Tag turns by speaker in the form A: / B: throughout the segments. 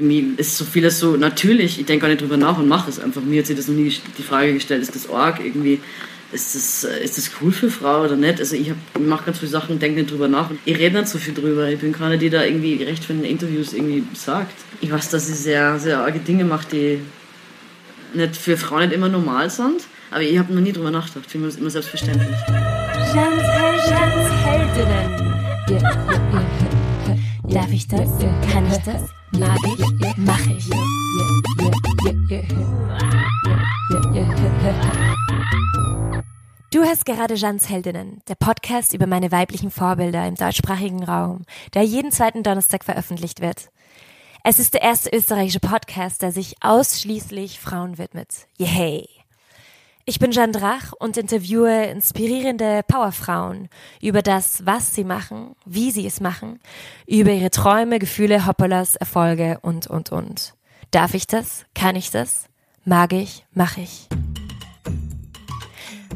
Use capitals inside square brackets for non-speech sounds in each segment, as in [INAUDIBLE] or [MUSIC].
A: Mir ist so vieles so natürlich, ich denke gar nicht drüber nach und mache es einfach. Mir hat sich das noch nie die Frage gestellt, ist das arg irgendwie, ist das, äh, ist das cool für Frau oder nicht? Also ich, ich mache ganz viele Sachen, denke nicht drüber nach. Ich rede nicht so viel drüber. Ich bin keine, die da irgendwie recht von den Interviews irgendwie sagt. Ich weiß, dass sie sehr, sehr arge Dinge macht, die nicht für Frauen nicht immer normal sind. Aber ich habe noch nie drüber nachgedacht. Für mich ist immer selbstverständlich. Jans, Jans Heldinnen.
B: Darf ich das? Kann ich das? Du hörst gerade Jans Heldinnen, der Podcast über meine weiblichen Vorbilder im deutschsprachigen Raum, der jeden zweiten Donnerstag veröffentlicht wird. Es ist der erste österreichische Podcast, der sich ausschließlich Frauen widmet. Yay! Ich bin Jeanne Drach und interviewe inspirierende Powerfrauen über das, was sie machen, wie sie es machen, über ihre Träume, Gefühle, Hoppalas, Erfolge und, und, und. Darf ich das? Kann ich das? Mag ich? Mach ich?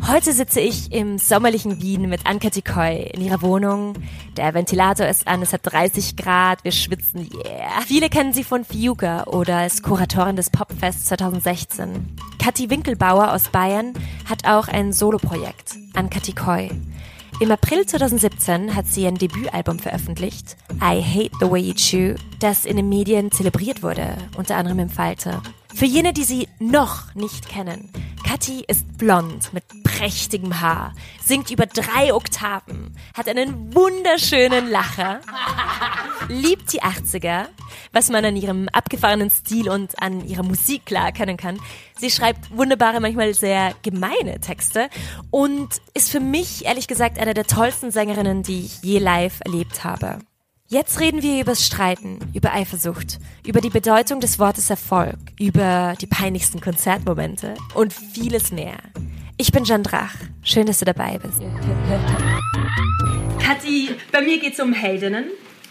B: Heute sitze ich im sommerlichen Wien mit Anka Tikoy in ihrer Wohnung. Der Ventilator ist an, es hat 30 Grad, wir schwitzen, yeah. Viele kennen sie von Fiuga oder als Kuratorin des Popfest 2016. Kathi Winkelbauer aus Bayern hat auch ein Soloprojekt, Anka Tikoy. Im April 2017 hat sie ein Debütalbum veröffentlicht, I Hate the Way You Chew, das in den Medien zelebriert wurde, unter anderem im Falter. Für jene, die sie noch nicht kennen, Kathi ist blond mit prächtigem Haar, singt über drei Oktaven, hat einen wunderschönen Lacher, liebt die 80er, was man an ihrem abgefahrenen Stil und an ihrer Musik klar erkennen kann. Sie schreibt wunderbare, manchmal sehr gemeine Texte und ist für mich ehrlich gesagt eine der tollsten Sängerinnen, die ich je live erlebt habe. Jetzt reden wir übers Streiten, über Eifersucht, über die Bedeutung des Wortes Erfolg, über die peinlichsten Konzertmomente und vieles mehr. Ich bin Jan Drach. Schön, dass du dabei bist.
C: Kathi, bei mir geht es um Heldinnen.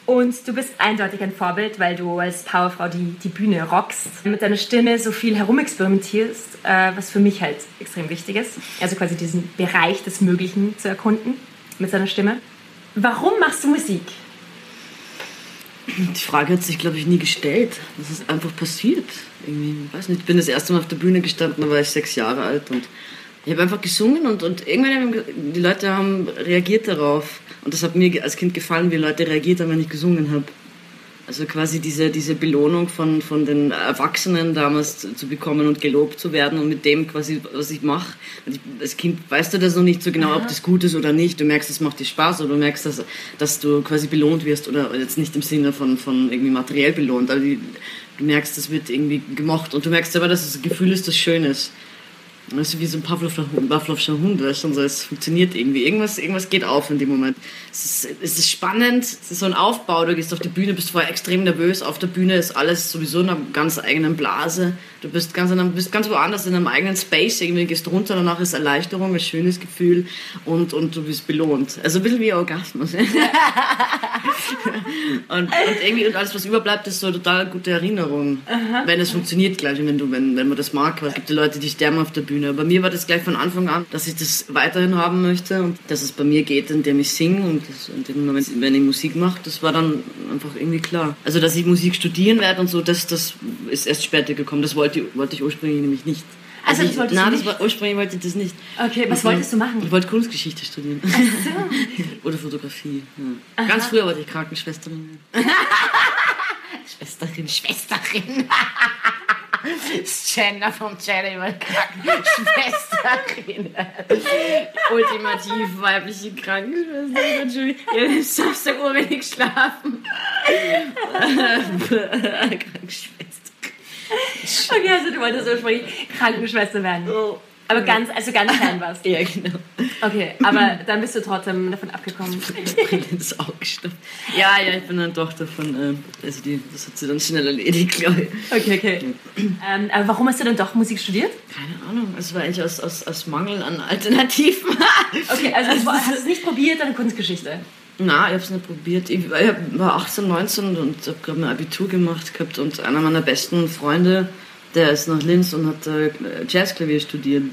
C: Und du bist eindeutig ein Vorbild, weil du als Powerfrau die, die Bühne rockst, mit deiner Stimme so viel herumexperimentierst, äh, was für mich halt extrem wichtig ist. Also quasi diesen Bereich des Möglichen zu erkunden mit seiner Stimme. Warum machst du Musik?
A: Die Frage hat sich, glaube ich, nie gestellt. Das ist einfach passiert. Irgendwie, ich weiß nicht, ich bin das erste Mal auf der Bühne gestanden, da war ich sechs Jahre alt und ich habe einfach gesungen und, und irgendwann haben die Leute haben reagiert darauf. Und das hat mir als Kind gefallen, wie Leute reagiert haben, wenn ich gesungen habe. Also quasi diese, diese Belohnung von, von den Erwachsenen damals zu bekommen und gelobt zu werden und mit dem quasi, was ich mache. Als Kind weißt du das noch nicht so genau, ob das gut ist oder nicht. Du merkst, es macht dir Spaß oder du merkst, dass, dass du quasi belohnt wirst oder jetzt nicht im Sinne von, von irgendwie materiell belohnt, aber die, du merkst, das wird irgendwie gemocht und du merkst aber, dass das Gefühl ist, das schön ist. Das ist wie so ein Pavlovscher Hund, weißt du, so, es funktioniert irgendwie. Irgendwas, irgendwas geht auf in dem Moment. Es ist, es ist spannend, es ist so ein Aufbau, du gehst auf die Bühne, bist vorher extrem nervös, auf der Bühne ist alles sowieso in einer ganz eigenen Blase. Du bist ganz, einem, bist ganz woanders in einem eigenen Space, irgendwie gehst runter, danach ist Erleichterung, ein schönes Gefühl und, und du bist belohnt. Also ein bisschen wie Orgasmus. [LAUGHS] und, und irgendwie und alles, was überbleibt, ist so eine total gute Erinnerung. Aha. Wenn es funktioniert gleich, wenn, du, wenn, wenn man das mag. Es gibt ja Leute, die sterben auf der Bühne. Bei mir war das gleich von Anfang an, dass ich das weiterhin haben möchte und dass es bei mir geht, indem ich singe und das, indem, wenn ich Musik mache, das war dann einfach irgendwie klar. Also, dass ich Musik studieren werde und so, das, das ist erst später gekommen. Das wollte wollte, ich ursprünglich nämlich nicht.
C: Also, also
A: ich, nein, das war, ursprünglich wollte ich das nicht.
C: Okay, was wolltest du machen?
A: Ich wollte Kunstgeschichte studieren. Ach so. Oder Fotografie. Ja. Ganz früher wollte ich Krankenschwesterin werden. Schwesterin, Schwesterin. Gender vom Gender immer Krankenschwesterin. Ultimativ weibliche Krankenschwester. Entschuldigung. Ja, du Samstag urwenig schlafen.
C: Krankenschwester. Okay, also du wolltest ursprünglich Krankenschwester werden. Oh. Aber ganz, also ganz fern warst [LAUGHS]
A: Ja, genau.
C: Okay, aber dann bist du trotzdem davon abgekommen. [LAUGHS]
A: Brille ins Auge gestopft. Ja, ja, ich bin eine Tochter von, äh, also die, das hat sie dann schnell erledigt, glaube
C: ich. Okay, okay. Ja. Ähm, aber warum hast du dann doch Musik studiert?
A: Keine Ahnung, es war eigentlich aus, aus, aus Mangel an Alternativen. [LAUGHS]
C: okay, also du hast es nicht probiert, deine Kunstgeschichte?
A: Nein, ich habe es nicht probiert. Ich war 18, 19 und habe gerade mein Abitur gemacht gehabt und einer meiner besten Freunde, der ist nach Linz und hat äh, Jazzklavier studiert.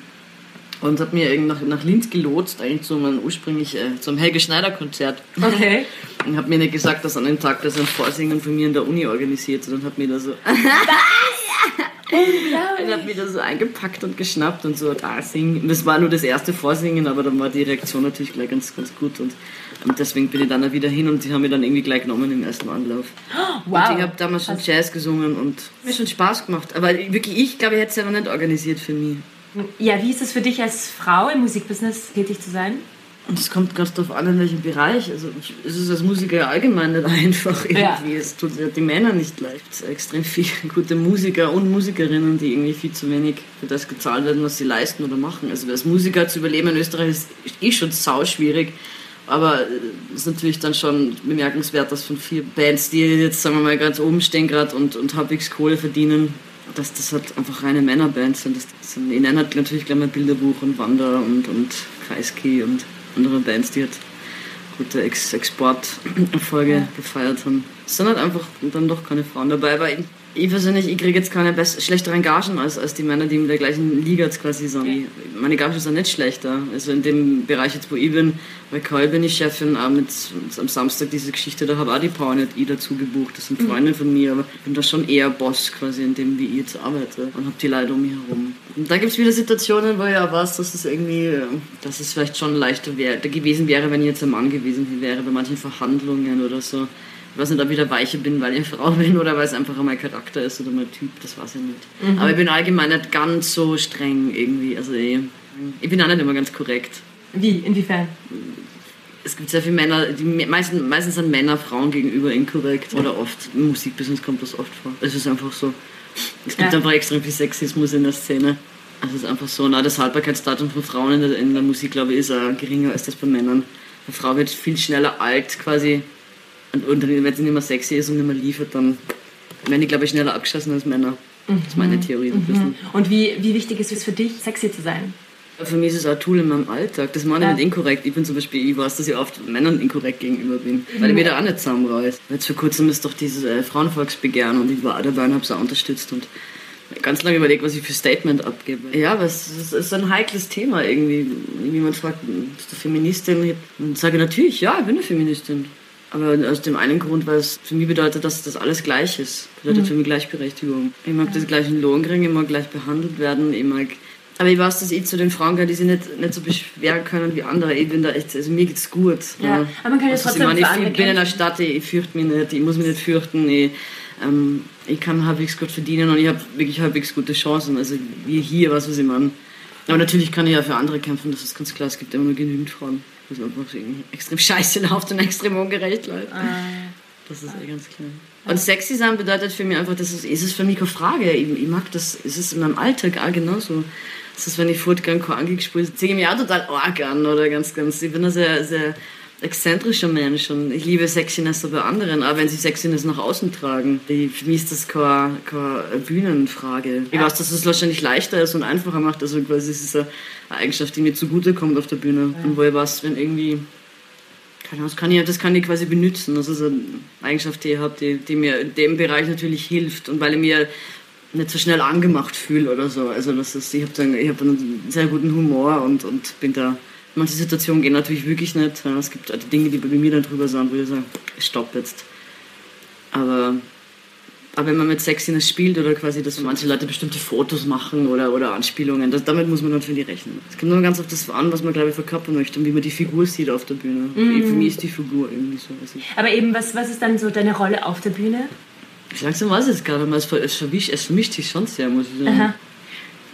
A: und hat mir nach, nach Linz gelotst, eigentlich zu meinem ursprünglich äh, zum Helge Schneider Konzert.
B: Okay. [LAUGHS]
A: Und hat mir nicht gesagt, dass an dem Tag das ein Vorsingen von mir in der Uni organisiert, sondern hat mir da so Er [LAUGHS] hat mich da so eingepackt und geschnappt und so, da singen. Das war nur das erste Vorsingen, aber dann war die Reaktion natürlich gleich ganz, ganz gut und, und deswegen bin ich dann auch wieder hin und die haben mich dann irgendwie gleich genommen im ersten Anlauf.
B: Wow. [GASPS]
A: Und ich habe damals schon Jazz gesungen und mir schon Spaß gemacht. Aber wirklich, ich glaube, ich hätte es ja noch nicht organisiert für mich.
B: Ja, wie ist es für dich als Frau im Musikbusiness tätig zu sein?
A: Und es kommt ganz darauf an, in welchem Bereich. Also es ist als Musiker ja allgemein nicht [LAUGHS] einfach irgendwie.
B: Ja.
A: Es tut ja die Männer nicht leicht. Es sind extrem viele [LAUGHS] gute Musiker und Musikerinnen, die irgendwie viel zu wenig für das gezahlt werden, was sie leisten oder machen. Also als Musiker zu überleben in Österreich ist eh schon sau schwierig. Aber es ist natürlich dann schon bemerkenswert, dass von vier Bands, die jetzt, sagen wir mal, ganz oben stehen gerade und, und halbwegs Kohle verdienen, dass das halt einfach reine Männerbands sind. Das sind ich nenne halt natürlich gleich mal Bilderbuch und Wander und, und Kreisky und andere Bands, die halt gute Ex Exporterfolge gefeiert haben. Es sind halt einfach dann doch keine Frauen dabei, aber ich persönlich, ich kriege jetzt keine best schlechtere Gagen als, als die Männer, die in der gleichen Liga jetzt quasi sind. Ich- Meine Gagen sind nicht schlechter. Also in dem Bereich jetzt, wo ich bin, bei Call bin ich Chefin, auch mit, am Samstag diese Geschichte, da habe auch die Power nicht ich dazu gebucht. Das sind Freunde von mir, aber ich bin da schon eher Boss quasi in dem, wie ich jetzt arbeite und habe die Leute um mich herum. Und da gibt es wieder Situationen, wo ich auch weiß, dass es irgendwie, äh, dass es vielleicht schon leichter wär, gewesen wäre, wenn ich jetzt ein Mann gewesen wäre, bei manchen Verhandlungen oder so. Ich weiß nicht, ob ich da weicher bin, weil ich eine Frau [LAUGHS] bin oder weil es einfach mein Charakter ist oder mein Typ, das weiß ich nicht. Aber ich bin allgemein nicht ganz so streng irgendwie. Also ich, ich bin auch nicht immer ganz korrekt.
B: Wie? Inwiefern?
A: Es gibt sehr viele Männer, die me- meistens, meistens sind Männer Frauen gegenüber inkorrekt oder oft. Im Musikbusiness kommt das oft vor. Es ist einfach so. Es gibt
B: Ja.
A: einfach extrem viel Sexismus in der Szene. Also es ist einfach so, na, das Haltbarkeitsdatum von Frauen in der, in der Musik, glaube ich, ist auch geringer als das bei Männern. Eine Frau wird viel schneller alt quasi und, und wenn sie nicht mehr sexy ist und nicht mehr liefert, dann werden die, glaube ich, schneller abgeschossen als Männer. Das ist meine Theorie. so ein bisschen.
B: Und wie, wie wichtig ist es für dich, sexy zu sein?
A: Für mich ist es auch ein Tool in meinem Alltag. Das meine ich
B: Ja.
A: nicht inkorrekt. Ich bin zum Beispiel, ich weiß, dass ich oft Männern inkorrekt gegenüber bin, weil ich mir da auch nicht zusammenreiß. Jetzt vor kurzem ist doch dieses äh, Frauenvolksbegehren und ich war dabei und habe es auch unterstützt und ganz lange überlegt, was ich für Statement abgebe. Ja, aber es ist, es ist ein heikles Thema irgendwie. Wenn jemand fragt, bist du Feministin? Dann sage ich natürlich, ja, ich bin eine Feministin. Aber aus dem einen Grund, weil es für mich bedeutet, dass das alles gleich ist. Bedeutet für mich Gleichberechtigung. Ich mag den gleichen Lohn kriegen, ich mag gleich behandelt werden, ich mag... Aber ich weiß, dass ich zu den Frauen gehöre, die sich nicht, nicht so beschweren können wie andere. Ich bin da echt, also mir geht's gut.
B: Ja, aber man kann ja
A: Also,
B: trotzdem
A: ich, meine, ich
B: andere
A: bin in der. Stadt, ich, ich fürchte mich nicht, ich muss mich nicht fürchten. Ich, ähm, ich kann halbwegs gut verdienen und ich habe wirklich halbwegs gute Chancen. Also wie hier, was weiß ich meine. Aber natürlich kann ich ja für andere kämpfen, das ist ganz klar. Es gibt immer nur genügend Frauen. Das ist einfach extrem scheiße läuft und extrem ungerecht läuft.
B: Ah.
A: Das ist eh ganz klar. Und sexy sein bedeutet für mich einfach, das ist, ist es für mich keine Frage. Ich, ich mag das, es ist in meinem Alltag auch genauso. Das ist, wenn ich fortgehe, kein angespielt ziehe ich mich auch total arg an oder ganz, ganz, ich bin ein sehr, sehr exzentrischer Mensch und ich liebe Sexiness bei anderen, aber wenn sie Sexiness nach außen tragen, ich, für mich ist das keine, keine Bühnenfrage. Ich weiß, dass es wahrscheinlich leichter ist und einfacher macht, also quasi es ist eine Eigenschaft, die mir zugutekommt auf der Bühne und wo ich weiß, wenn irgendwie keine Ahnung, das kann ich, das kann ich quasi benutzen. Das ist eine Eigenschaft, die ich habe, die, die mir in dem Bereich natürlich hilft. Und weil ich mir nicht so schnell angemacht fühle oder so. Also das ist, ich habe hab einen sehr guten Humor und, und bin da. Manche Situationen gehen natürlich wirklich nicht. Es gibt halt Dinge, die bei mir dann drüber sind, wo ich sage, stopp jetzt. Aber, aber wenn man mit Sexiness spielt oder quasi, dass manche Leute bestimmte Fotos machen oder, oder Anspielungen, das, damit muss man natürlich rechnen. Es kommt nur ganz auf das an, was man, glaube ich, verkörpern möchte und wie man die Figur sieht auf der Bühne. Für mich ist die Figur irgendwie so. Also
B: Aber eben, was, was ist dann so deine Rolle auf der Bühne?
A: ich langsam weiß ich es gerade mal, es, ver- es, verwischt, es vermischt sich schon sehr, muss ich sagen.
B: Aha.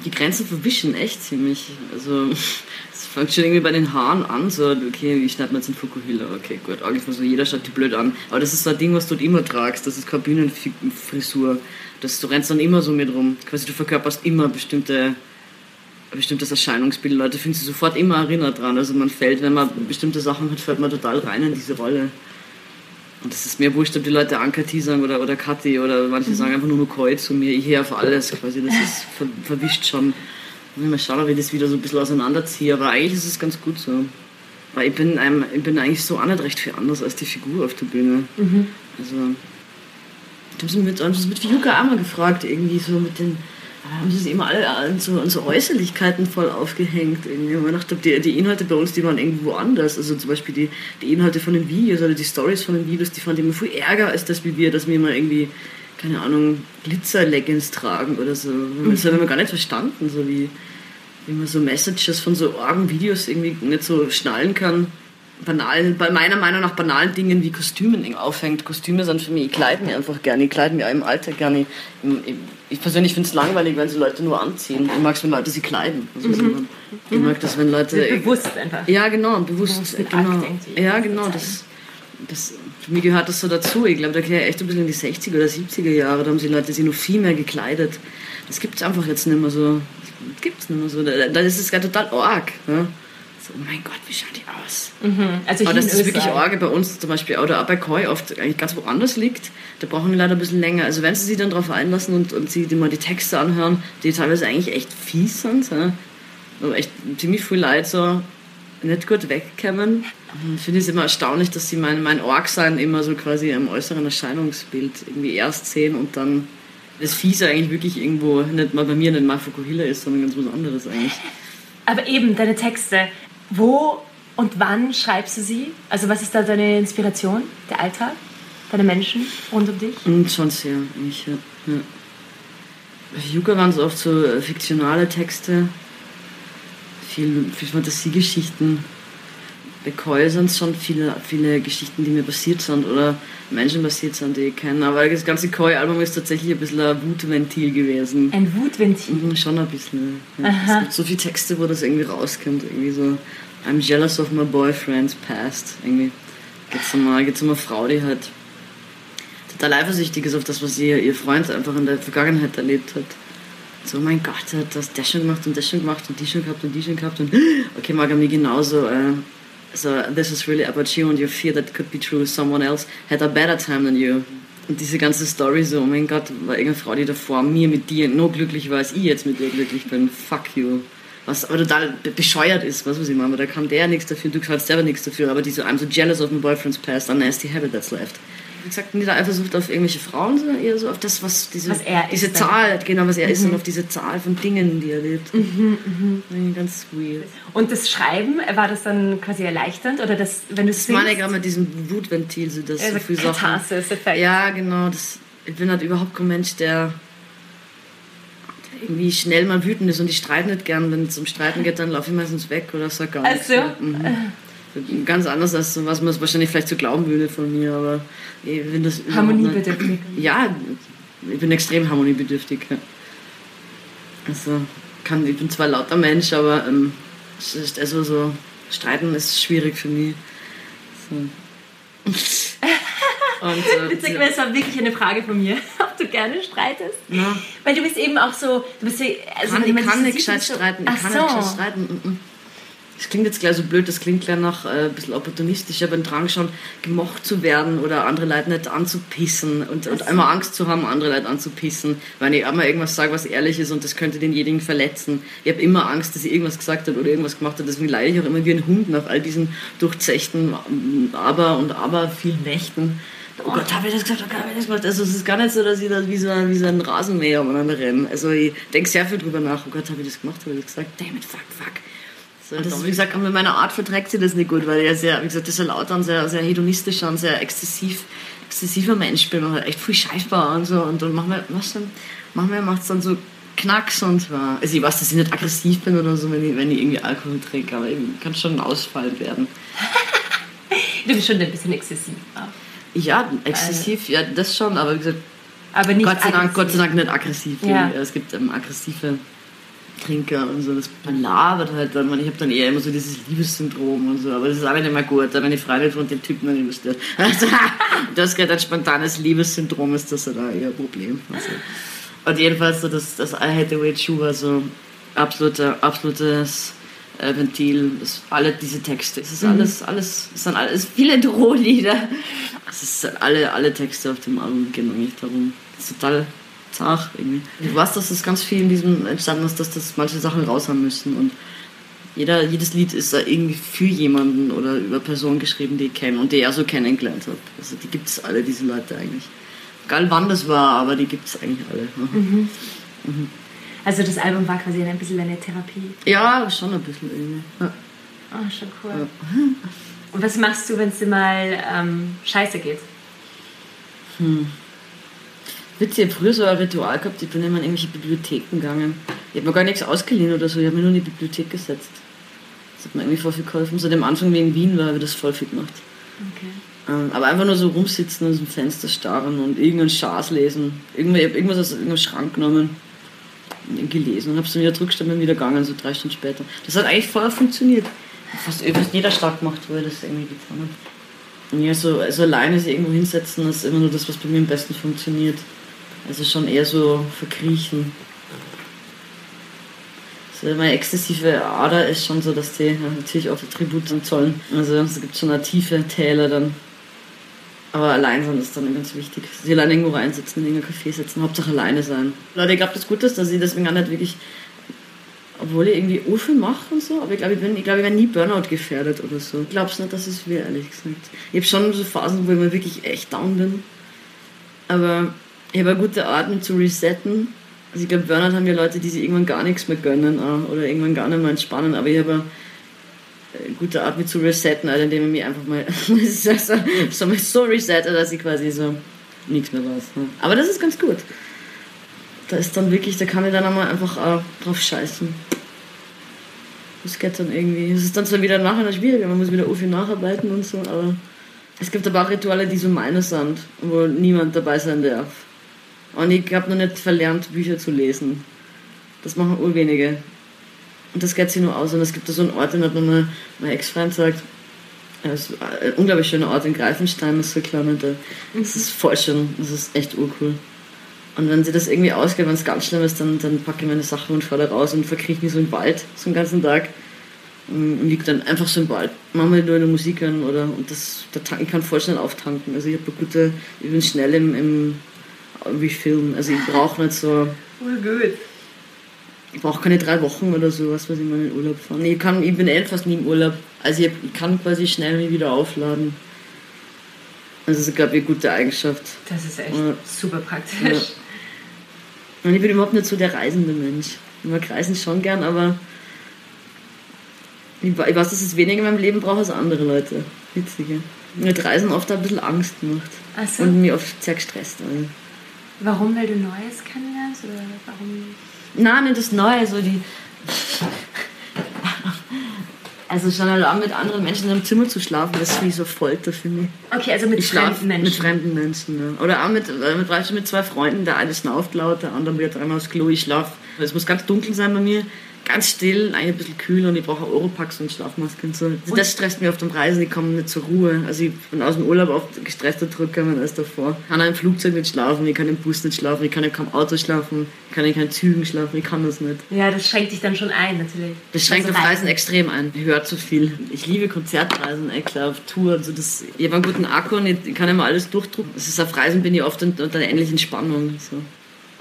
A: Die Grenzen verwischen echt ziemlich. Also, [LAUGHS] es fängt schon irgendwie bei den Haaren an, so, okay, ich schneide mir jetzt einen Fukuhila, okay, gut, ungefähr so, jeder schaut die blöd an. Aber das ist so ein Ding, was du immer tragst, das ist keine Bühnenfrisur. Das, du rennst dann immer so mit rum. Quasi, du verkörperst immer bestimmte, ein bestimmtes Erscheinungsbild. Leute fühlen sich sofort immer erinnert dran. Also man fällt, wenn man bestimmte Sachen hat, fällt man total rein in diese Rolle. Und das ist mir wurscht, ob die Leute Ankati sagen oder, oder Kathi oder manche sagen einfach nur Mukoi zu mir. Ich höre auf alles quasi. Das [LAUGHS] ist ver, verwischt schon. Mal schauen, ob ich das wieder so ein bisschen auseinanderziehe. Aber eigentlich ist es ganz gut so. Weil ich bin, einem, ich bin eigentlich so auch nicht recht viel anders als die Figur auf der Bühne. Also, ich habe sie mit, mit Fiuka auch mal gefragt, irgendwie so mit den, haben sie sich immer alle an so, an so Äußerlichkeiten voll aufgehängt. Irgendwie. Ich dachte, die, die Inhalte bei uns, die waren irgendwo anders. Also zum Beispiel die, die Inhalte von den Videos oder die Stories von den Videos, die fanden immer viel ärger als das wie wir, dass wir immer irgendwie, keine Ahnung, Glitzer-Leggings tragen oder so. Das haben wir gar nicht verstanden, so wie, wie man so Messages von so argen Videos irgendwie nicht so schnallen kann banalen, bei meiner Meinung nach banalen Dingen wie Kostümen aufhängt. Kostüme sind für mich, ich kleide mich einfach gerne, ich kleide mich auch im Alter gerne. Ich, ich persönlich finde es langweilig, wenn sie Leute nur anziehen. Ich mag es, wenn Leute sie kleiden. Also mhm. Ich mag das, wenn Leute...
B: bewusst einfach.
A: Ja, genau, bewusst. bewusst genau. Ja, genau, das, das, für mich gehört das so dazu. Ich glaube, da gehe ich echt ein bisschen in die 60er oder 70er Jahre, da haben sie Leute sich noch viel mehr gekleidet. Das gibt es einfach jetzt nicht mehr so. Das gibt es nicht mehr so. Da, ist es gar total arg. Ja? So, oh mein Gott, wie schaut die aus? Mhm. Also Aber das ist wirklich arg bei uns zum Beispiel, oder auch bei Koi oft eigentlich ganz woanders liegt. Da brauchen wir leider ein bisschen länger. Also wenn sie sich dann darauf einlassen und, und sie mal die Texte anhören, die teilweise eigentlich echt fies sind, ja? aber echt ziemlich viel Leute so nicht gut wegkommen, finde ich es immer erstaunlich, dass sie mein, mein Org-Sein immer so quasi im äußeren Erscheinungsbild irgendwie erst sehen und dann das Fiese eigentlich wirklich irgendwo nicht mal bei mir nicht mal Fukuhila ist, sondern ganz was anderes eigentlich.
B: Aber eben, deine Texte, wo und wann schreibst du sie? Also was ist da deine Inspiration? Der Alltag? Deine Menschen rund um dich?
A: Und schon sehr. Ich, ja. ja. Bei Yuga waren es oft so äh, fiktionale Texte, viel, viel Fantasiegeschichten. Sind es schon viele, viele Geschichten, die mir passiert sind oder Menschen passiert sind, die ich kenne. Aber das ganze Koi-Album ist tatsächlich ein bisschen ein Wutventil gewesen.
B: Ein Wutventil?
A: Mhm, schon ein bisschen. Ja. Es gibt so viele Texte, wo das irgendwie rauskommt. Irgendwie so, I'm jealous of my boyfriend's past. Irgendwie geht es um, geht's um eine Frau, die halt total eifersüchtig ist auf das, was ihr, ihr Freund einfach in der Vergangenheit erlebt hat. So, oh mein Gott, er hat das, das schon gemacht und das schon gemacht und die schon gehabt und die schon gehabt und okay, mag er mir genauso. Äh, so, this is really about you and your fear that could be true. Someone else had a better time than you. Und diese ganze Story so, oh mein Gott, war irgendeine Frau, die davor mir mit dir noch glücklich war, als ich jetzt mit dir glücklich bin. Fuck you. Was aber total bescheuert ist, was weiß ich mal. Da kann der nichts dafür, du kannst selber nichts dafür. Aber diese, I'm so jealous of my boyfriend's past, a nasty habit that's left wie gesagt, nicht eifersucht auf irgendwelche Frauen, sondern eher so auf das, was diese, was diese ist, Zahl, genau, was er mhm. ist und auf diese Zahl von Dingen, die er lebt. Mhm, mhm. Ganz weird.
B: Und das Schreiben, war das dann quasi erleichternd? Oder das, wenn du
A: das meine ich gerade mit diesem Wutventil, so das also so viele Sachen. Ja, genau. Das, ich bin halt überhaupt kein Mensch, der irgendwie schnell mal wütend ist und ich streite nicht gern. Wenn es um Streiten geht, dann laufe ich meistens weg oder sag gar nichts. Also, ganz anders, als was man wahrscheinlich vielleicht so glauben würde von mir, aber ich bin das
B: Harmoniebedürftig.
A: Ja, ich bin extrem harmoniebedürftig. Ja. Also kann, ich bin zwar lauter Mensch, aber ähm, ist also so streiten ist schwierig für mich. So. [LAUGHS]
B: Und, äh, Witzig, ja. es war wirklich eine Frage von mir, [LAUGHS] ob du gerne streitest. Ja. Weil du bist eben auch so, du bist
A: also kann, ich kann nicht gescheit streiten, ich kann so. nicht gescheit streiten. Mm -mm. Das klingt jetzt gleich so blöd, das klingt gleich nach äh, ein bisschen opportunistisch, aber ein Drang schon, gemocht zu werden oder andere Leute nicht anzupissen und, und einmal Angst zu haben, andere Leute anzupissen, weil ich einmal irgendwas sage, was ehrlich ist und das könnte denjenigen verletzen. Ich habe immer Angst, dass ich irgendwas gesagt habe oder irgendwas gemacht habe, deswegen leide ich auch immer wie ein Hund nach all diesen durchzechten Aber und Aber vielen Nächten. Oh Gott, habe ich das gesagt? Oh Gott, habe ich das gemacht? Also es ist gar nicht so, dass ich da wie so, wie so ein Rasenmäher umeinander renne. Also ich denke sehr viel drüber nach. Oh Gott, habe ich das gemacht? Habe ich das gesagt? Damn it, fuck, fuck. So, das, wie gesagt, mit meiner Art verträgt sie das nicht gut, weil ich sehr, wie gesagt, das ist lauter und sehr, sehr hedonistischer und sehr exzessiv, exzessiver Mensch bin und halt echt viel scheißbar und so. Und dann manchmal, manchmal macht es dann so Knacks und war. Also ich weiß, dass ich nicht aggressiv bin oder so, wenn ich, wenn ich irgendwie Alkohol trinke, aber ich kann schon ein Ausfall werden. [LAUGHS]
B: du bist schon ein bisschen exzessiv.
A: Ja, exzessiv, ja, das schon, aber wie gesagt, aber nicht Gott sei Dank, Gott sei Dank nicht aggressiv. Ja. Es gibt ähm, aggressive Trinker und so. Das belabert halt dann. Ich habe dann eher immer so dieses Liebessyndrom und so. Aber das ist auch nicht mehr gut. Da meine Freundin von dem Typen dann investiert. Also, das geht ein spontanes Liebessyndrom ist das halt auch eher ein Problem. Also. Und jedenfalls so das, das I Hate the Way You war so absolute, absolutes äh, Ventil. Das, alle diese Texte. Es ist mhm. alles, alles, es sind alles viele Drohlieder. Es sind alle, alle Texte auf dem Album gehen eigentlich darum. Ist total zart irgendwie. Ich weiß, dass das ganz viel in diesem entstanden ist, dass das manche Sachen raus haben müssen und jeder, jedes Lied ist da irgendwie für jemanden oder über Personen geschrieben, die ich kenne und die er so kennengelernt hat. Also die gibt es alle, diese Leute eigentlich. Egal wann das war, aber die gibt es eigentlich alle. Mhm.
B: Mhm. Also das Album war quasi ein bisschen deine Therapie.
A: Ja, schon ein bisschen irgendwie. Ja.
B: Oh, schon cool. Ja. Und was machst du, wenn es dir mal ähm, scheiße geht?
A: Hm. Witzig, ich habe früher so ein Ritual gehabt, ich bin immer in irgendwelche Bibliotheken gegangen. Ich habe mir gar nichts ausgeliehen oder so, ich habe mich nur in die Bibliothek gesetzt. Das hat mir irgendwie voll viel geholfen. Seit dem Anfang wie in Wien war, habe ich das voll viel gemacht. Okay. Ähm, aber einfach nur so rumsitzen und aus dem Fenster starren und irgendeinen Schaß lesen. Irgendwas, ich habe irgendwas aus irgendeinem Schrank genommen gelesen und habe es dann wieder zurückgestellt und wieder gegangen, so drei Stunden später. Das hat eigentlich voll funktioniert. Fast, fast jeder stark gemacht, wo ich das irgendwie getan habe. Ja, so, also alleine sich irgendwo hinsetzen, das ist immer nur das, was bei mir am besten funktioniert. Also schon eher so verkriechen. Also meine exzessive Ader ist schon so, dass die natürlich auch Tribut zollen. Also es gibt schon eine tiefe Täler dann. Aber allein sein ist dann ganz wichtig. Sie alleine irgendwo reinsetzen, in irgendein Café setzen, Hauptsache alleine sein. Leute, ich glaube, das Gute ist, dass ich deswegen auch nicht wirklich, obwohl ich irgendwie viel mache und so, aber ich glaube, ich, ich, glaub, ich wäre nie Burnout gefährdet oder so. Ich glaube es nicht, dass es wäre, ehrlich gesagt. Ich habe schon so Phasen, wo ich mal wirklich echt down bin. Aber ich habe eine gute Art, mich zu resetten. Also ich glaube, Burnout haben ja Leute, die sich irgendwann gar nichts mehr gönnen oder irgendwann gar nicht mehr entspannen. Aber ich habe gute Art, mich zu resetten, also indem ich mich einfach mal [LAUGHS] so, so resette, dass ich quasi so nichts mehr weiß. Ne? Aber das ist ganz gut. Da ist dann wirklich, da kann ich dann einmal einfach auch drauf scheißen. Das geht dann irgendwie. Es ist dann zwar wieder nachher schwieriger, man muss wieder viel nacharbeiten und so, aber es gibt aber auch Rituale, die so meine sind, wo niemand dabei sein darf. Und ich habe noch nicht verlernt, Bücher zu lesen. Das machen urwenige. Und das geht sich nur aus. Und es gibt da so einen Ort, den hat mir mein, mein Ex-Freund gesagt, es ist ein unglaublich schöner Ort in Greifenstein, das ist so kleiner. Da. Das ist voll schön, das ist echt urcool. Und wenn sie das irgendwie ausgeht, wenn es ganz schlimm ist, dann, dann packe ich meine Sachen und fahre da raus und verkrieche mich so im Wald, so einen ganzen Tag. Und liege dann einfach so im Wald. Manchmal nur eine Musik hören oder, und das, der Tank, ich kann voll schnell auftanken. Also ich habe gute, ich bin schnell im, im Refilm. Also ich brauche nicht so...
B: Urgut
A: ich brauche keine drei Wochen oder so, was weiß ich mal in Urlaub fahren. Ich, kann, ich bin eh fast nie im Urlaub. Also ich, ich kann quasi schnell mich wieder aufladen. Also das ist, glaube ich, eine gute Eigenschaft.
B: Das ist echt ja. super praktisch. Ja.
A: Und ich bin überhaupt nicht so der reisende Mensch. Ich mag Reisen schon gern, aber ich, weiß, dass es weniger in meinem Leben braucht als andere Leute. Witzige. Mir hat Reisen oft ein bisschen Angst gemacht. So. Und mich oft sehr gestresst. Also.
B: Warum? Weil du Neues kennenlernst? Oder warum
A: Nein, das Neue, so die. Also schon allein mit anderen Menschen in einem Zimmer zu schlafen, das ist wie so Folter für mich.
B: Okay, also mit
A: ich fremden Menschen. Mit fremden Menschen, ja. Oder auch mit, äh, mit, mit zwei Freunden, der eine schnauft laut, der andere wird dreimal aufs Klo, ich schlafe. Es muss ganz dunkel sein bei mir ganz still, ein bisschen kühl und ich brauche Europax und Schlafmaske und so. Also das stresst mich auf dem Reisen, ich komme nicht zur Ruhe. Also ich bin aus dem Urlaub oft gestresster zurückgekommen als davor. Ich kann im Flugzeug nicht schlafen, ich kann im Bus nicht schlafen, ich kann im Auto schlafen, ich kann in keinen Zügen schlafen, ich kann das nicht.
B: Ja, das schränkt dich dann schon ein, natürlich.
A: Das schränkt also auf Reisen extrem ein. Ich höre zu viel. Ich liebe Konzertreisen, echt auf Tour. Also das, ich habe einen guten Akku und ich kann immer alles durchdrucken. Das ist auf Reisen bin ich oft unter einer ähnlichen Spannung. So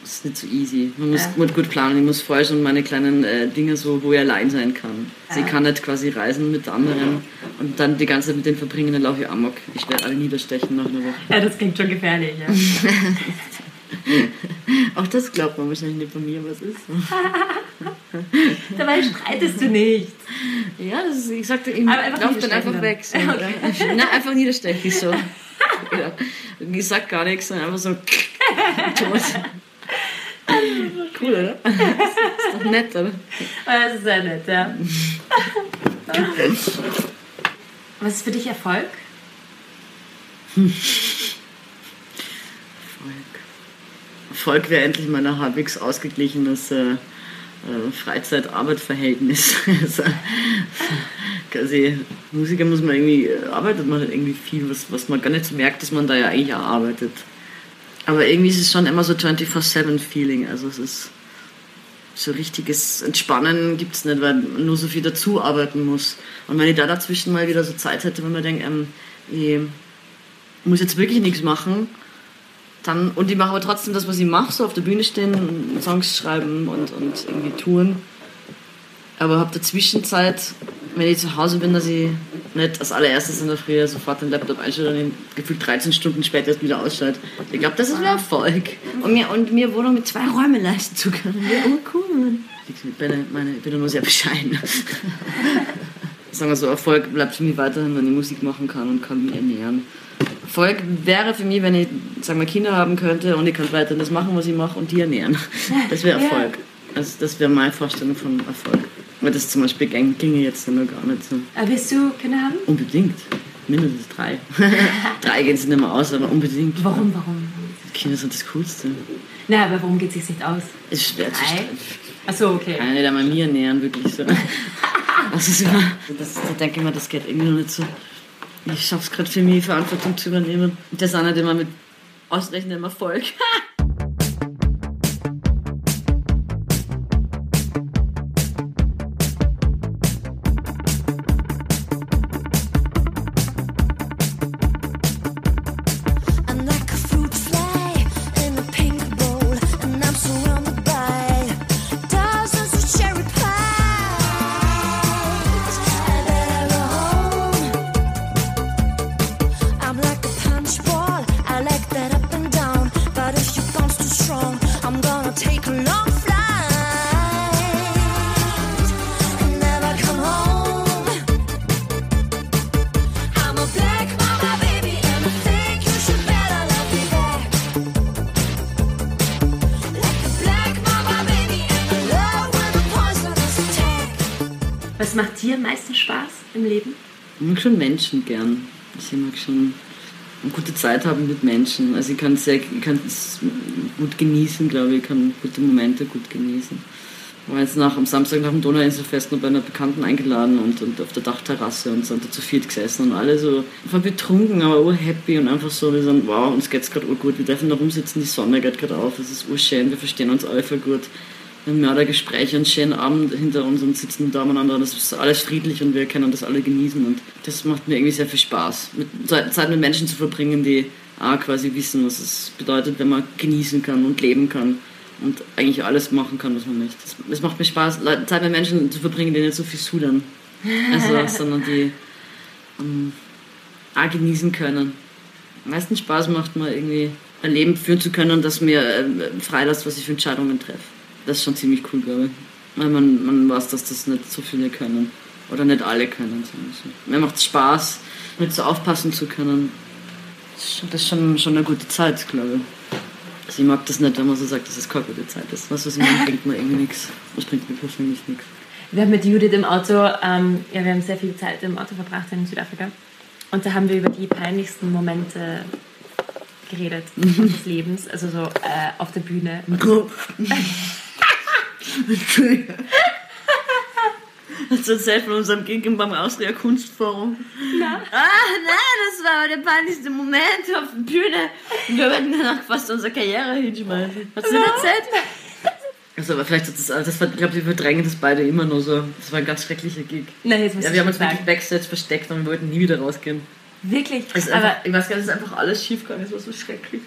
A: ist nicht so easy. Man muss ja. gut planen. Ich muss vorher schon meine kleinen äh, Dinge so, wo ich allein sein kann. Also ich kann nicht quasi reisen mit anderen und dann die ganze Zeit mit denen verbringen, dann laufe ich amok. Ich werde alle niederstechen nach einer Woche.
B: Ja, das klingt schon gefährlich, ja. [LAUGHS]
A: Auch das glaubt man wahrscheinlich nicht von mir, was ist [LAUGHS]
B: Dabei streitest du nicht.
A: Ja, das ist, ich sagte, ich laufe dann einfach weg. So, okay. [LAUGHS] Na, einfach niederstechen so. ja. Ich sag gar nichts, sondern einfach so tot. Cool, oder? [LAUGHS] Das ist doch nett, oder?
B: Das ist sehr nett, ja. [LAUGHS] Was ist für dich Erfolg?
A: Erfolg. Erfolg wäre endlich mal ein halbwegs ausgeglichenes äh, äh, Freizeit-Arbeit-Verhältnis. [LAUGHS] also, quasi, Musiker muss man irgendwie, arbeitet man halt irgendwie viel, was, was man gar nicht so merkt, dass man da ja eigentlich auch arbeitet. Aber irgendwie ist es schon immer so 24-7-Feeling. Also es ist so richtiges Entspannen gibt es nicht, weil man nur so viel dazu arbeiten muss. Und wenn ich da dazwischen mal wieder so Zeit hätte, wenn man denkt, ähm, ich muss jetzt wirklich nichts machen, dann, und ich mache aber trotzdem das, was ich mache, so auf der Bühne stehen, Songs schreiben und, und irgendwie touren. Aber habe der Zwischenzeit, wenn ich zu Hause bin, dass ich nicht als allererstes in der Früh sofort den Laptop einschalte und ihn gefühlt 13 Stunden später erst wieder ausschalte. Ich glaube, das ist ein Erfolg. Und mir, und mir Wohnung mit zwei Räumen leisten zu können. Oh cool. Ich bin, meine, ich bin nur sehr bescheiden. [LAUGHS] Sagen wir so, Erfolg bleibt für mich weiterhin, wenn ich Musik machen kann und kann mich ernähren. Erfolg wäre für mich, wenn ich sagen wir, Kinder haben könnte und ich kann weiterhin das machen, was ich mache und die ernähren. Das wäre Erfolg. Also das wäre meine Vorstellung von Erfolg. Aber das zum Beispiel ginge jetzt noch gar nicht so.
B: Aber willst du Kinder haben?
A: Unbedingt. Mindestens drei. [LAUGHS] drei gehen sich nicht mehr aus, aber unbedingt.
B: Warum, warum?
A: Kinder sind das Coolste.
B: Na, aber warum geht es sich nicht aus?
A: Es ist schwer zu
B: Drei?
A: stellen.
B: Achso, okay.
A: Kann nicht einmal mir ernähren, wirklich so. [LAUGHS] Das ist immer, das, da denke ich mir, das geht irgendwie noch nicht so. Ich schaff's gerade für mich, Verantwortung zu übernehmen. Und das auch nicht immer mit ausreichendem Erfolg. [LAUGHS]
B: Was macht dir am meisten Spaß im Leben?
A: Ich mag schon Menschen gern. Ich mag schon eine gute Zeit haben mit Menschen. Also ich kann sehr, ich kann es gut genießen, glaube ich. Ich kann gute Momente gut genießen. Ich war jetzt nach, am Samstag nach dem Donauinselfest noch bei einer Bekannten eingeladen und, und auf der Dachterrasse und sind da zu viert gesessen und alle so einfach betrunken, aber urhappy und einfach so, wir sind, wow, uns geht's gerade urgut, wir dürfen da rumsitzen, die Sonne geht gerade auf, es ist urschön, wir verstehen uns alle voll gut. Wir haben Mördergespräche und schönen Abend hinter uns und sitzen da umeinander. Das ist alles friedlich und wir können das alle genießen. Und das macht mir irgendwie sehr viel Spaß, mit, Zeit mit Menschen zu verbringen, die auch quasi wissen, was es bedeutet, wenn man genießen kann und leben kann und eigentlich alles machen kann, was man möchte. Es- Es macht mir Spaß, Zeit mit Menschen zu verbringen, die nicht so viel sudern, also, [LAUGHS] sondern die ähm, auch genießen können. Am meisten Spaß macht mir irgendwie ein Leben führen zu können, das mir ähm, freilässt, was ich für Entscheidungen treffe. Das ist schon ziemlich cool, glaube ich. Weil man, man weiß, dass das nicht so viele können. Oder nicht alle können. sagen wir so. Mir macht es Spaß, mit so aufpassen zu können. Das ist schon, schon, eine gute Zeit, glaube ich. Also ich mag das nicht, wenn man so sagt, dass es keine gute Zeit ist. Was, was ich meine, bringt mir irgendwie nichts. Das bringt mir persönlich nichts.
B: Wir haben mit Judith im Auto, ähm, ja, wir haben sehr viel Zeit im Auto verbracht in Südafrika. Und da haben wir über die peinlichsten Momente geredet [LAUGHS] unseres Lebens, also so äh, auf der Bühne. [LAUGHS]
A: Hast du erzählt von unserem Gig beim Austria Kunstforum?
B: Na?
A: Ah, nein, das war der peinlichste Moment auf der Bühne. Wir werden danach fast unsere Karriere hinschmeißen. Hast du das erzählt? Also, aber vielleicht hat das, das war, ich glaube, wir verdrängen das beide immer nur so. Das war ein ganz schrecklicher Gig.
B: Nein, jetzt muss
A: Ja, wir haben uns wirklich
B: sagen.
A: Backstage versteckt und wir wollten nie wieder rausgehen.
B: Wirklich? Aber,
A: einfach, ich weiß gar nicht, es ist einfach alles schief gegangen. Es war so schrecklich.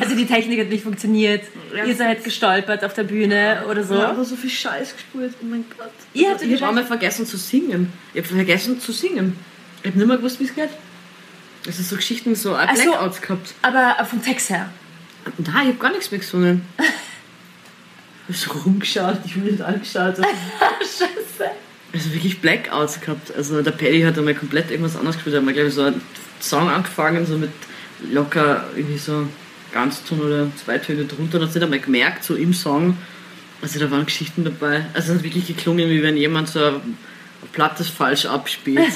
B: Also die Technik hat nicht funktioniert.
A: Ja.
B: Ihr seid gestolpert auf der Bühne oder so.
A: Ja, aber so viel Scheiß gespult. Oh mein Gott.
B: Ihr habt
A: ich habe einmal vergessen zu singen. Ich habe vergessen zu singen. Ich habe nicht mehr gewusst, wie es geht. Es ist so Geschichten, so
B: Ach so.
A: Blackouts gehabt.
B: Aber vom Text her.
A: Nein, ich habe gar nichts mehr gesungen. [LAUGHS] Ich habe so rumgeschaut, die Judith angeschaut. und- [LAUGHS]
B: Scheiße.
A: Also wirklich Blackouts gehabt. Also der Paddy hat einmal komplett irgendwas anderes gespielt. Er hat mal, glaube ich, so einen Song angefangen, so mit locker irgendwie so Ganzton oder zwei Töne drunter. Und hat nicht einmal gemerkt, so im Song. Also da waren Geschichten dabei. Also es hat wirklich geklungen, wie wenn jemand so ein, Plattes falsch abspielt. [LAUGHS]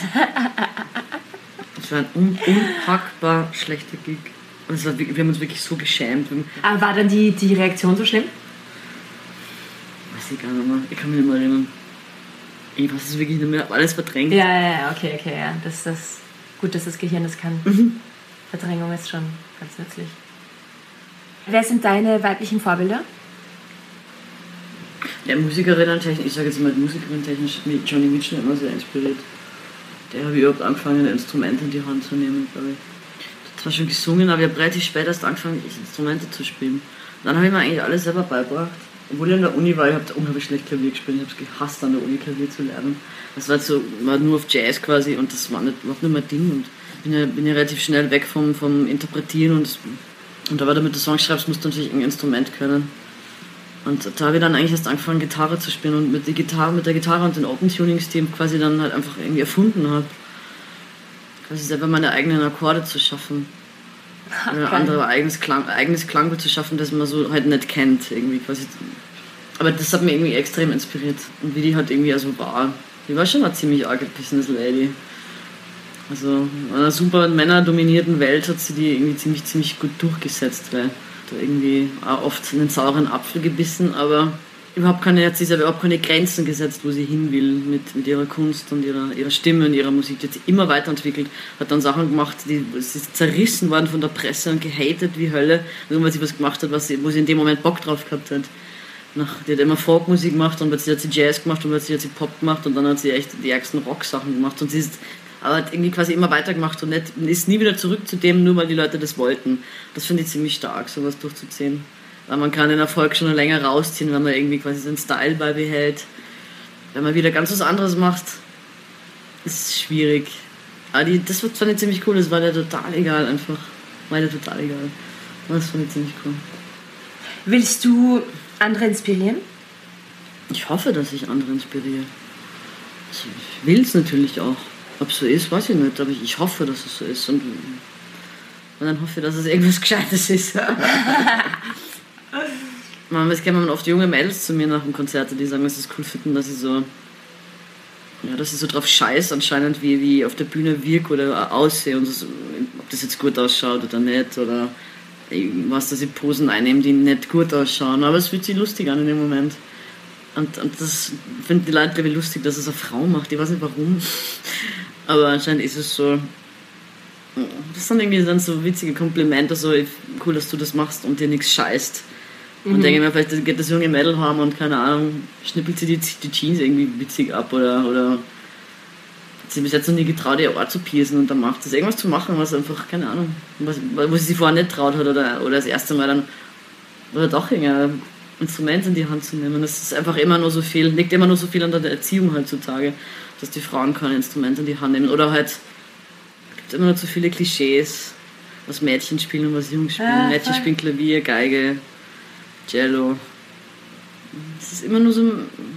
A: Das war ein un unpackbar schlechter Gig. Und es war, wir haben uns wirklich so geschämt.
B: Aber war dann die, die Reaktion so schlimm?
A: Weiß ich gar nicht mehr. Ich kann mich nicht mehr erinnern. Ich weiß es wirklich nicht mehr. Alles verdrängt.
B: Ja, ja, ja, okay, okay, ja. Das das, gut, dass das Gehirn das kann.
A: Mhm.
B: Verdrängung ist schon ganz nützlich. Wer sind deine weiblichen Vorbilder?
A: Ja, Musikerinnen technisch, ich sage jetzt mal Musikerin technisch, mit Johnny Mitchell immer sehr inspiriert. Der habe ich überhaupt angefangen, ein Instrument in die Hand zu nehmen, glaube ich. Ich habe zwar schon gesungen, aber ich habe relativ spät erst angefangen, Instrumente zu spielen. Und dann habe ich mir eigentlich alles selber beigebracht. obwohl ich an der Uni war, ich habe unglaublich schlecht Klavier gespielt. Ich habe es gehasst, an der Uni Klavier zu lernen. Das war, so, war nur auf Jazz quasi und das war nicht, überhaupt nicht mein Ding. Und bin ja, bin ja relativ schnell weg vom, vom Interpretieren und, und aber damit du Songs schreibst, musst du natürlich ein Instrument können. Und da habe ich dann eigentlich erst angefangen, Gitarre zu spielen und mit, die Gitarre, mit der Gitarre und den Open Tunings, die ich quasi dann halt einfach irgendwie erfunden habe. Quasi selber meine eigenen Akkorde zu schaffen. [LAUGHS] Oder andere eigenes, Klang, eigenes Klangbild zu schaffen, das man so halt nicht kennt. Irgendwie quasi. Aber das hat mich irgendwie extrem inspiriert. Und wie die halt irgendwie also war. Die war schon eine ziemlich arge Business Lady. Also in einer super männerdominierten Welt hat sie die irgendwie ziemlich, ziemlich gut durchgesetzt, weil da irgendwie auch oft einen sauren Apfel gebissen, aber überhaupt keine, hat sie sich überhaupt keine Grenzen gesetzt, wo sie hin will mit, mit ihrer Kunst und ihrer, ihrer Stimme und ihrer Musik. Die hat sich immer weiterentwickelt, hat dann Sachen gemacht, die sie ist zerrissen worden von der Presse und gehatet wie Hölle, nur weil sie was gemacht hat, was sie, wo sie in dem Moment Bock drauf gehabt hat. Nach, die hat immer Folkmusik gemacht und plötzlich hat sie Jazz gemacht und plötzlich hat sie Pop gemacht und dann hat sie echt die ärgsten Rock-Sachen gemacht und sie ist aber hat irgendwie quasi immer weitergemacht und nicht, ist nie wieder zurück zu dem, nur weil die Leute das wollten. Das finde ich ziemlich stark, sowas durchzuziehen. Weil man kann den Erfolg schon länger rausziehen, wenn man irgendwie quasi seinen Style beibehält. Wenn man wieder ganz was anderes macht, ist es schwierig. Aber die, das fand ich ziemlich cool, das war dir total egal einfach. War dir total egal. Das fand ich ziemlich cool.
B: Willst du andere inspirieren?
A: Ich hoffe, dass ich andere inspiriere. Ich will es natürlich auch. Ob es so ist, weiß ich nicht, aber ich, hoffe, dass es so ist. Und, und dann hoffe ich, dass es irgendwas Gescheites ist. [LAUGHS] man, es kommen oft junge Mädels zu mir nach dem Konzert, die sagen, dass sie es cool finden, dass ich so, ja, dass ich so drauf scheiß anscheinend, wie, wie ich auf der Bühne wirke oder aussehe und so, ob das jetzt gut ausschaut oder nicht oder was, dass ich Posen einnehme, die nicht gut ausschauen. Aber es fühlt sich lustig an in dem Moment. Und, und das finden die Leute, glaube ich, lustig, dass es eine Frau macht. Ich weiß nicht warum. Aber anscheinend ist es so. Das sind irgendwie dann so witzige Komplimente, so cool, dass du das machst und dir nichts scheißt. Und denke mir, vielleicht geht das junge Mädel haben und keine Ahnung, schnippelt sie die, die Jeans irgendwie witzig ab oder, oder hat sie bis jetzt noch nie getraut, ihr Ohr zu piercen und dann macht das irgendwas zu machen, was einfach, keine Ahnung, was, wo sie sich vorher nicht traut hat oder, oder das erste Mal dann, oder doch ein Instrument in die Hand zu nehmen. Das ist einfach immer nur so viel, liegt immer nur so viel an der Erziehung heutzutage, dass die Frauen kein Instrument in die Hand nehmen. Oder halt, es gibt immer nur zu viele Klischees, was Mädchen spielen und was Jungs spielen.
B: Ja,
A: Mädchen
B: voll.
A: spielen Klavier, Geige, Cello. Es ist immer nur so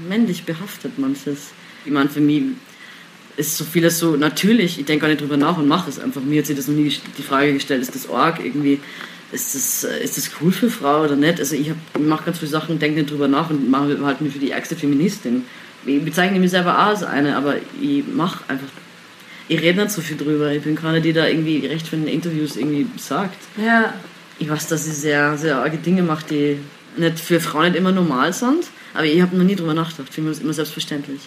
A: männlich behaftet manches. Ich meine, für mich ist so vieles so natürlich, ich denke gar nicht drüber nach und mache es einfach. Mir hat sich das noch nie die Frage gestellt, ist das arg irgendwie, ist das, äh, ist das cool für Frau oder nicht? Also ich, ich mache ganz viele Sachen, denke nicht drüber nach und mache halt mich für die ärgste Feministin. Ich bezeichne mich selber auch als eine, aber ich mache einfach, ich rede nicht so viel drüber. Ich bin keine, die da irgendwie recht für den Interviews irgendwie sagt.
B: Ja.
A: Ich weiß, dass ich sehr, sehr arge Dinge mache, die nicht für Frauen nicht immer normal sind, aber ich habe noch nie drüber nachgedacht. Für mich ist es immer selbstverständlich.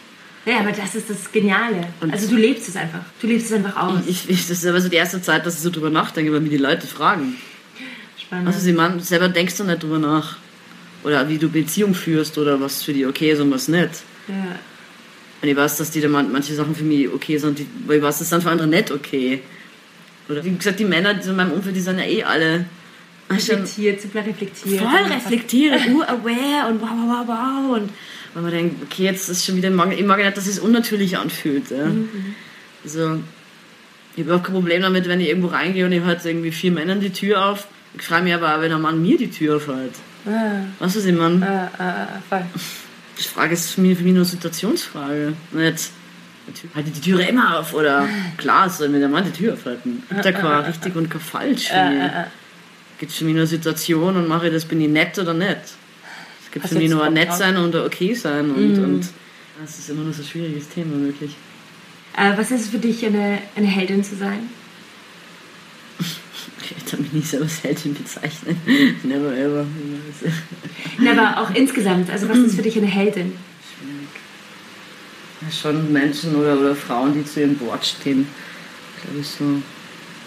B: Ja, aber das ist das Geniale. Also du lebst es einfach. Du lebst es einfach aus.
A: Ich, ich, das ist aber so die erste Zeit, dass ich so drüber nachdenke, weil mir die Leute fragen.
B: Spannend.
A: Also sie man, selber denkst du nicht drüber nach. Oder wie du Beziehung führst oder was für die okay ist und was nicht.
B: ja.
A: Und ich weiß, dass die da man- manche Sachen für mich okay sind, die, weil ich weiß, das sind für andere nicht okay. Oder wie gesagt, die Männer die in meinem Umfeld, die sind ja eh alle
B: Reflektiert, super reflektiert.
A: voll reflektiert, uh, [LAUGHS] aware und wow, wow, wow, wow. Und wenn man denkt, okay, jetzt ist schon wieder, ich mag, ich mag nicht, dass es unnatürlich anfühlt. Ja. Also, ich habe auch kein Problem damit, wenn ich irgendwo reingehe und ich halte irgendwie vier Männern die Tür auf. Ich freue mich aber auch, wenn ein Mann mir die Tür aufhält.
B: Ah,
A: Weißt du, was ich meine?
B: ah, ah, ah, voll.
A: Die Frage ist für mich, für mich nur eine Situationsfrage. Nicht, halte die Türe immer auf oder klar, soll mir der Mann die Tür aufhalten. Gibt ja kein richtig und kein falsch für mich. Gibt für mich nur eine Situation und mache ich das, bin ich nett oder nicht. Es gibt
B: Hast
A: für mich
B: jetzt
A: nur ein nett sein und ein okay sein und, und das ist immer nur so ein schwieriges Thema, wirklich.
B: Äh, was ist es für dich, eine, eine Heldin zu sein?
A: Ich habe mich nicht als Heldin bezeichnet. [LAUGHS] Never ever.
B: Na, aber auch insgesamt. Also was ist für dich eine Heldin?
A: Ja, schon Menschen oder, oder Frauen, die zu ihrem Wort stehen, glaube ich so,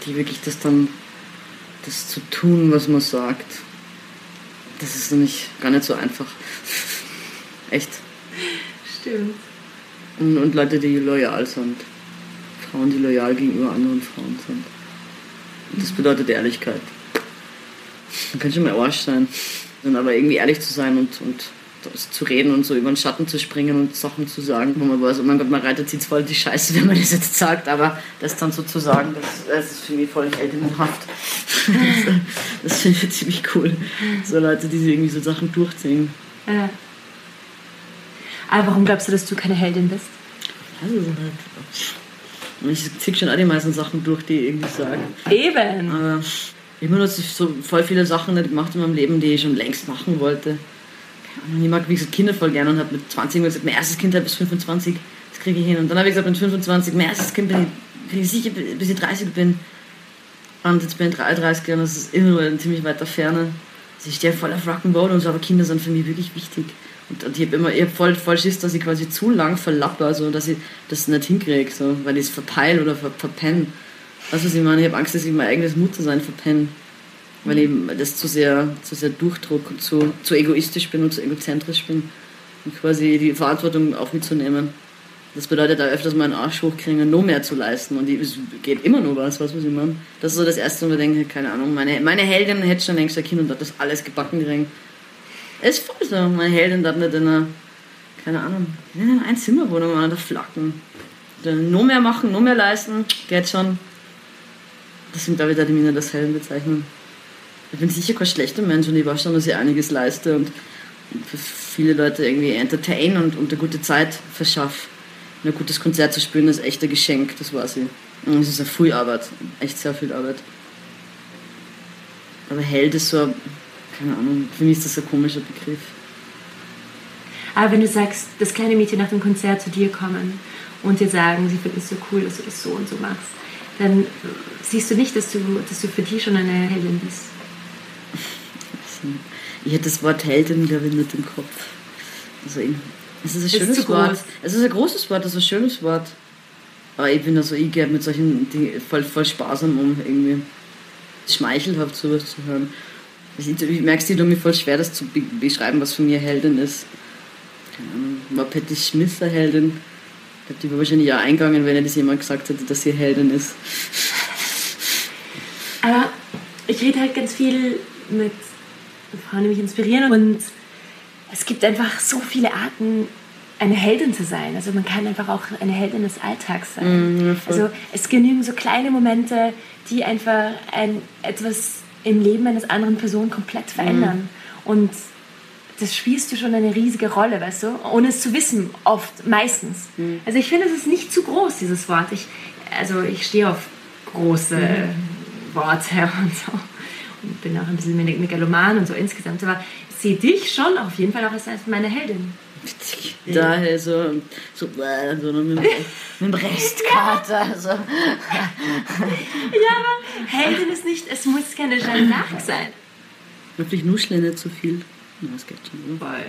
A: die wirklich das dann, das zu tun, was man sagt. Das ist nämlich gar nicht so einfach. [LAUGHS] Echt.
B: Stimmt.
A: Und, und Leute, die loyal sind. Frauen, die loyal gegenüber anderen Frauen sind. Das bedeutet Ehrlichkeit. Man kann schon mal Arsch sein. Dann aber irgendwie ehrlich zu sein und, und zu reden und so über den Schatten zu springen und Sachen zu sagen, wo man weiß, oh mein Gott, man reitet jetzt voll die Scheiße, [LAUGHS] wenn man das jetzt sagt, aber das dann so zu sagen, das, das ist für mich voll heldenhaft. Das, [LAUGHS] das finde ich ziemlich cool. So Leute, die sich irgendwie so Sachen durchziehen.
B: Ja. Aber warum glaubst du, dass du keine Heldin bist?
A: Also, ich ziehe schon auch die meisten Sachen durch, die ich irgendwie sagen.
B: Eben.
A: Aber ich habe nur so voll viele Sachen nicht gemacht in meinem Leben, die ich schon längst machen wollte. Ich mag, wie gesagt, Kinder voll gerne und habe mit 20 immer gesagt, mein erstes Kind halt bis 25, das kriege ich hin. Und dann habe ich gesagt, mit 25, mein erstes Kind bin ich, kriege ich sicher, bis ich 30 bin. Und jetzt bin ich 33 und das ist immer nur in ziemlich weiter Ferne. Also ich stehe voll auf Rock'n'Roll und so, aber Kinder sind für mich wirklich wichtig. Und, und ich habe immer ich hab voll, voll Schiss, dass ich quasi zu lang verlappe, also dass ich das nicht hinkriege, so, weil ich es verpeil oder ver, verpenne. Weißt du, was ich meine? Ich habe Angst, dass ich mein eigenes Muttersein verpenne. Weil ich das zu sehr, zu sehr durchdruck und zu, zu egoistisch bin und zu egozentrisch bin. Und quasi die Verantwortung auf mich zu nehmen. Das bedeutet auch öfters mal einen Arsch hochkriegen, noch mehr zu leisten. Und es geht immer nur was, was ich meine? Das ist so das Erste, wo ich denke, keine Ahnung, meine, meine Heldin hätte schon längst ein Kind und hat das alles gebacken gekriegt. Ist voll so, meine Heldin hat nicht in einer, keine Ahnung, in einer Einzimmerwohnung an der Flacken. Noch mehr machen, noch mehr leisten, geht schon. Deswegen glaube ich, die Mina das Helden bezeichnen. Ich bin sicher kein schlechter Mensch und ich weiß schon, dass ich einiges leiste und für viele Leute irgendwie entertain und, und eine gute Zeit verschaffe. Ein gutes Konzert zu spielen ist echt ein Geschenk, das weiß ich. Und es ist eine viel Arbeit, echt sehr viel Arbeit. Aber Held ist so, ein- keine Ahnung, für mich ist das ein komischer Begriff.
B: Aber wenn du sagst, dass kleine Mädchen nach dem Konzert zu dir kommen und dir sagen, sie finden es so cool, dass du das so und so machst, dann siehst du nicht, dass du, dass du für die schon eine Heldin bist.
A: Ich hätte das Wort Heldin, glaube ich, nicht im Kopf. Also, es ist ein
B: Ist
A: schönes
B: zu
A: Wort. Es ist ein großes Wort, es ist ein schönes Wort. Aber ich bin also, ich gehe mit solchen Dingen voll, voll sparsam um, irgendwie. Schmeichelhaft sowas zu hören. Ich, ich merke es mir voll schwer, das zu be beschreiben, was für mich eine Heldin ist. Ahnung, war Patty Smith eine Heldin? Ich glaube, die wäre wahrscheinlich auch eingegangen, wenn ihr das jemand gesagt hätte, dass sie Heldin ist.
B: Aber ich rede halt ganz viel mit Frauen, die mich inspirieren und es gibt einfach so viele Arten, eine Heldin zu sein. Also man kann einfach auch eine Heldin des Alltags sein. also es genügen so kleine Momente, die einfach ein, etwas im Leben eines anderen Person komplett verändern. Und das spielst du schon eine riesige Rolle, weißt du, ohne es zu wissen, oft, meistens. Also ich finde, es ist nicht zu groß, dieses Wort. Ich, also ich stehe auf große Worte [LAUGHS] und so. Und bin auch ein bisschen meg- megaloman und so insgesamt. Aber ich sehe dich schon auf jeden Fall auch als meine Heldin.
A: Daher so, so, äh, so mit, dem- [LAUGHS] mit dem Restkater. So. [LAUGHS]
B: Ja, aber Heldin ist nicht, es muss keine Jeanne d'Arc sein.
A: Wirklich nuscheln nicht zu viel. Ja, das geht schon.
B: Voll.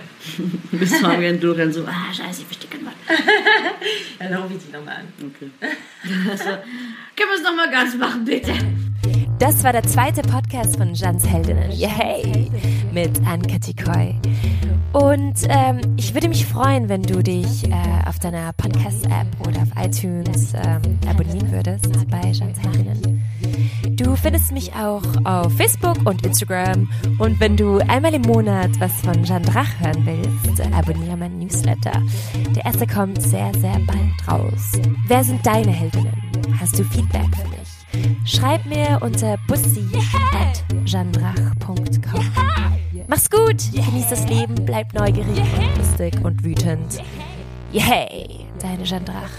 B: [LAUGHS]
A: Bis wir durch und so, ah, scheiße, ich verstehe kein Wort.
B: Ja, dann rufe ich dich nochmal an.
A: Okay. Also, können wir es nochmal ganz machen, bitte?
D: Das war der zweite Podcast von Jans Heldinnen. Yay! Mit Anka Tikoy. Und ähm, ich würde mich freuen, wenn du dich äh, auf deiner Podcast-App oder auf iTunes ähm, abonnieren würdest bei Jans Heldinnen. Du findest mich auch auf Facebook und Instagram. Und wenn du einmal im Monat was von Jeanne Drach hören willst, abonniere meinen Newsletter. Der erste kommt sehr, sehr bald raus. Wer sind deine Heldinnen? Hast du Feedback für mich? Schreib mir unter bussi at jandrach.com. Mach's gut, genieß das Leben, bleib neugierig und lustig und wütend. Yay, deine Jandrach.